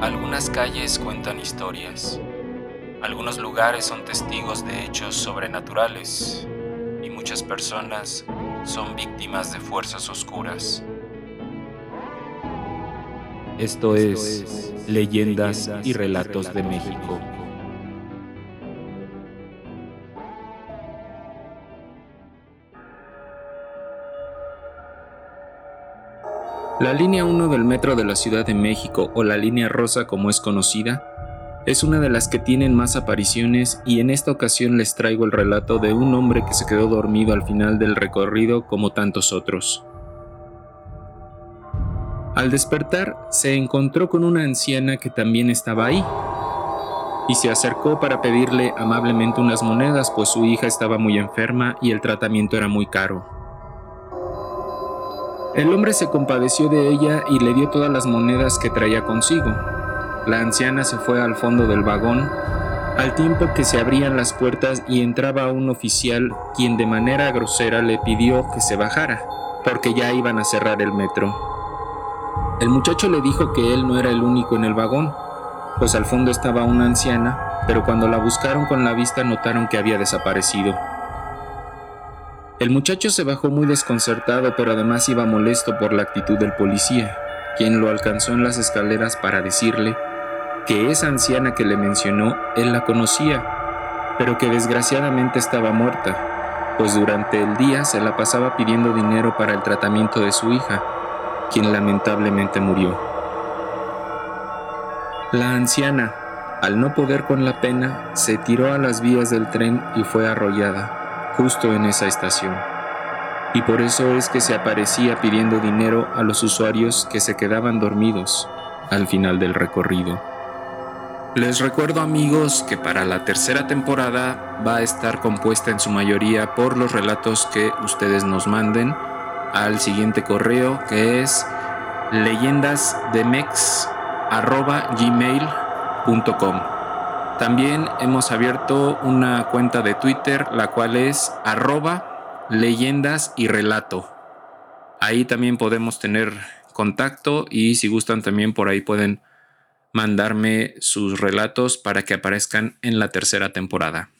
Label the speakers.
Speaker 1: Algunas calles cuentan historias. Algunos lugares son testigos de hechos sobrenaturales y muchas personas son víctimas de fuerzas oscuras.
Speaker 2: Esto es Leyendas y Relatos de México. La línea 1 del metro de la Ciudad de México, o la línea rosa como es conocida, es una de las que tienen más apariciones y en esta ocasión les traigo el relato de un hombre que se quedó dormido al final del recorrido como tantos otros. Al despertar, se encontró con una anciana que también estaba ahí y se acercó para pedirle amablemente unas monedas, pues su hija estaba muy enferma y el tratamiento era muy caro. El hombre se compadeció de ella y le dio todas las monedas que traía consigo. La anciana se fue al fondo del vagón, al tiempo que se abrían las puertas y entraba un oficial quien de manera grosera le pidió que se bajara, porque ya iban a cerrar el metro. El muchacho le dijo que él no era el único en el vagón, pues al fondo estaba una anciana, pero cuando la buscaron con la vista notaron que había desaparecido. El muchacho se bajó muy desconcertado, pero además iba molesto por la actitud del policía, quien lo alcanzó en las escaleras para decirle que esa anciana que le mencionó él la conocía, pero que desgraciadamente estaba muerta, pues durante el día se la pasaba pidiendo dinero para el tratamiento de su hija, quien lamentablemente murió. La anciana, al no poder con la pena, se tiró a las vías del tren y fue arrollada justo en esa estación. Y por eso es que se aparecía pidiendo dinero a los usuarios que se quedaban dormidos al final del recorrido. Les recuerdo amigos que para la tercera temporada va a estar compuesta en su mayoría por los relatos que ustedes nos manden al siguiente correo que es leyendasdemex.gmail.com también hemos abierto una cuenta de Twitter, la cual es arroba leyendas y relato. Ahí también podemos tener contacto y si gustan también por ahí pueden mandarme sus relatos para que aparezcan en la tercera temporada.